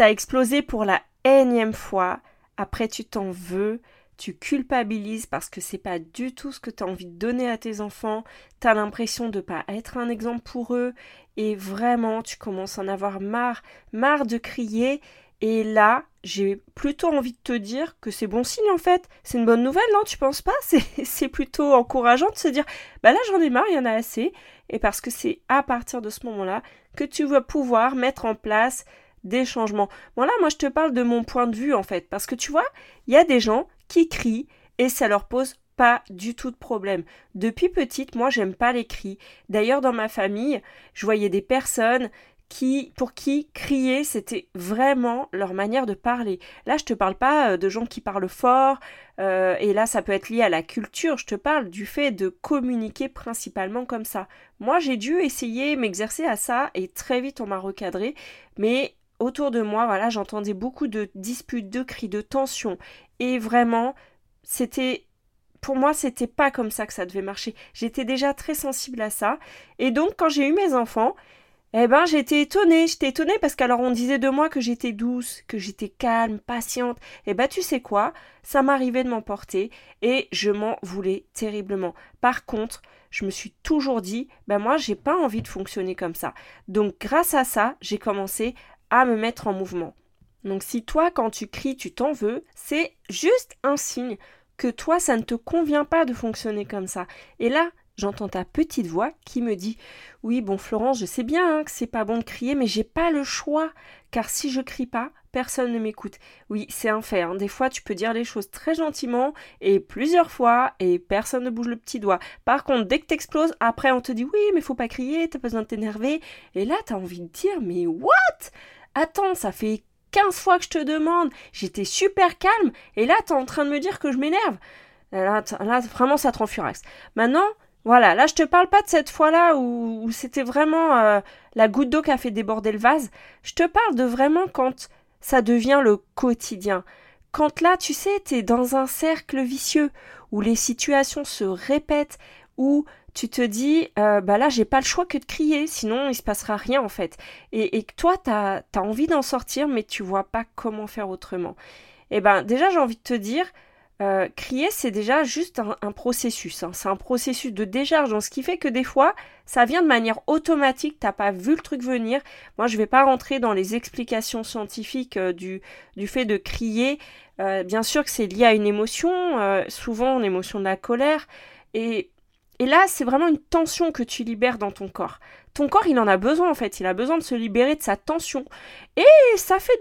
T'as explosé pour la énième fois, après tu t'en veux, tu culpabilises parce que c'est pas du tout ce que tu as envie de donner à tes enfants, tu as l'impression de pas être un exemple pour eux. Et vraiment tu commences à en avoir marre, marre de crier. Et là, j'ai plutôt envie de te dire que c'est bon signe en fait, c'est une bonne nouvelle, non Tu penses pas? C'est plutôt encourageant de se dire bah là j'en ai marre, il y en a assez. Et parce que c'est à partir de ce moment-là que tu vas pouvoir mettre en place des changements. Bon là, moi je te parle de mon point de vue en fait, parce que tu vois, il y a des gens qui crient et ça leur pose pas du tout de problème. Depuis petite, moi j'aime pas les cris. D'ailleurs dans ma famille, je voyais des personnes qui, pour qui crier, c'était vraiment leur manière de parler. Là, je te parle pas euh, de gens qui parlent fort, euh, et là, ça peut être lié à la culture. Je te parle du fait de communiquer principalement comme ça. Moi, j'ai dû essayer m'exercer à ça, et très vite, on m'a recadré. Mais autour de moi, voilà, j'entendais beaucoup de disputes, de cris, de tensions. Et vraiment, c'était. Pour moi, c'était pas comme ça que ça devait marcher. J'étais déjà très sensible à ça. Et donc, quand j'ai eu mes enfants, eh ben, j'étais étonnée. J'étais étonnée parce qu'alors on disait de moi que j'étais douce, que j'étais calme, patiente. Eh ben, tu sais quoi? Ça m'arrivait de m'emporter et je m'en voulais terriblement. Par contre, je me suis toujours dit, ben moi, j'ai pas envie de fonctionner comme ça. Donc, grâce à ça, j'ai commencé à me mettre en mouvement. Donc si toi, quand tu cries, tu t'en veux, c'est juste un signe que toi, ça ne te convient pas de fonctionner comme ça. Et là, j'entends ta petite voix qui me dit Oui, bon, Florence, je sais bien hein, que c'est pas bon de crier, mais j'ai pas le choix, car si je crie pas, personne ne m'écoute. Oui, c'est un fait. Hein. Des fois, tu peux dire les choses très gentiment et plusieurs fois et personne ne bouge le petit doigt. Par contre, dès que t'exploses, après on te dit oui, mais faut pas crier, t'as besoin de t'énerver. Et là, t'as envie de dire mais what? Attends, ça fait 15 fois que je te demande, j'étais super calme, et là, t'es en train de me dire que je m'énerve. Là, vraiment, ça te rend furax. Maintenant, voilà, là, je te parle pas de cette fois-là où, c'était vraiment euh, la goutte d'eau qui a fait déborder le vase. Je te parle de vraiment quand ça devient le quotidien. Quand là, tu sais, t'es dans un cercle vicieux où les situations se répètent, où tu te dis, euh, bah là, j'ai pas le choix que de crier, sinon il se passera rien en fait. Et, toi, tu as, envie d'en sortir, mais tu vois pas comment faire autrement. Eh ben, déjà, j'ai envie de te dire, euh, crier, c'est déjà juste un, processus. Hein. C'est un processus de décharge. Donc, ce qui fait que des fois, ça vient de manière automatique. T'as pas vu le truc venir. Moi, je vais pas rentrer dans les explications scientifiques euh, du, du fait de crier. bien sûr que c'est lié à une émotion, souvent une émotion de la colère. Et et là, c'est vraiment une tension que tu libères dans ton corps. Ton corps, il en a besoin en fait, il a besoin de se libérer de sa tension. Et ça fait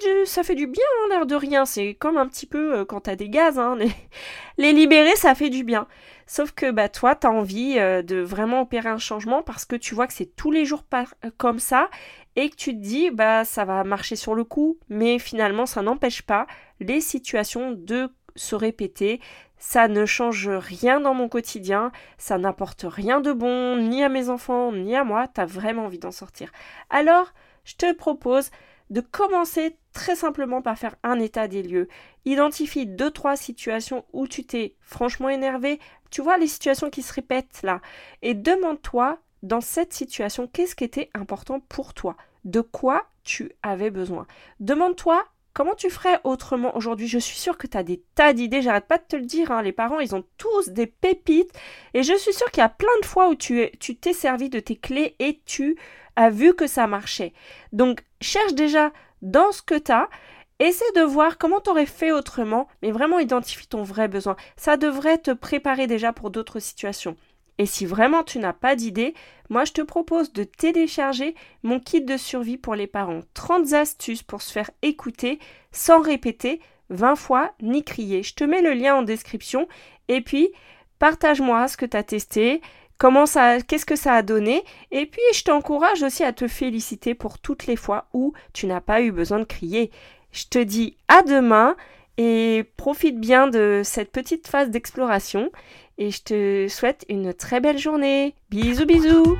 du, bien, hein, l'air de rien. C'est comme un petit peu euh, quand t'as des gaz, hein, les, libérer, ça fait du bien. Sauf que bah toi, t'as envie euh, de vraiment opérer un changement parce que tu vois que c'est tous les jours euh, comme ça et que tu te dis bah ça va marcher sur le coup, mais finalement ça n'empêche pas les situations de se répéter, ça ne change rien dans mon quotidien, ça n'apporte rien de bon, ni à mes enfants, ni à moi, t'as vraiment envie d'en sortir. Alors, je te propose de commencer très simplement par faire un état des lieux. Identifie deux, trois situations où tu t'es franchement énervé, tu vois les situations qui se répètent là, et demande-toi dans cette situation qu'est-ce qui était important pour toi, de quoi tu avais besoin? Demande-toi Comment tu ferais autrement aujourd'hui? Je suis sûre que tu as des tas d'idées, j'arrête pas de te le dire, hein. les parents ils ont tous des pépites et je suis sûre qu'il y a plein de fois où tu t'es servi de tes clés et tu as vu que ça marchait. Donc cherche déjà dans ce que tu as, essaie de voir comment tu aurais fait autrement, mais vraiment identifie ton vrai besoin. Ça devrait te préparer déjà pour d'autres situations. Et si vraiment tu n'as pas d'idée, moi je te propose de télécharger mon kit de survie pour les parents. 30 astuces pour se faire écouter sans répéter 20 fois ni crier. Je te mets le lien en description et puis partage-moi ce que tu as testé, comment ça qu'est-ce que ça a donné et puis je t'encourage aussi à te féliciter pour toutes les fois où tu n'as pas eu besoin de crier. Je te dis à demain et profite bien de cette petite phase d'exploration et je te souhaite une très belle journée. Bisous bisous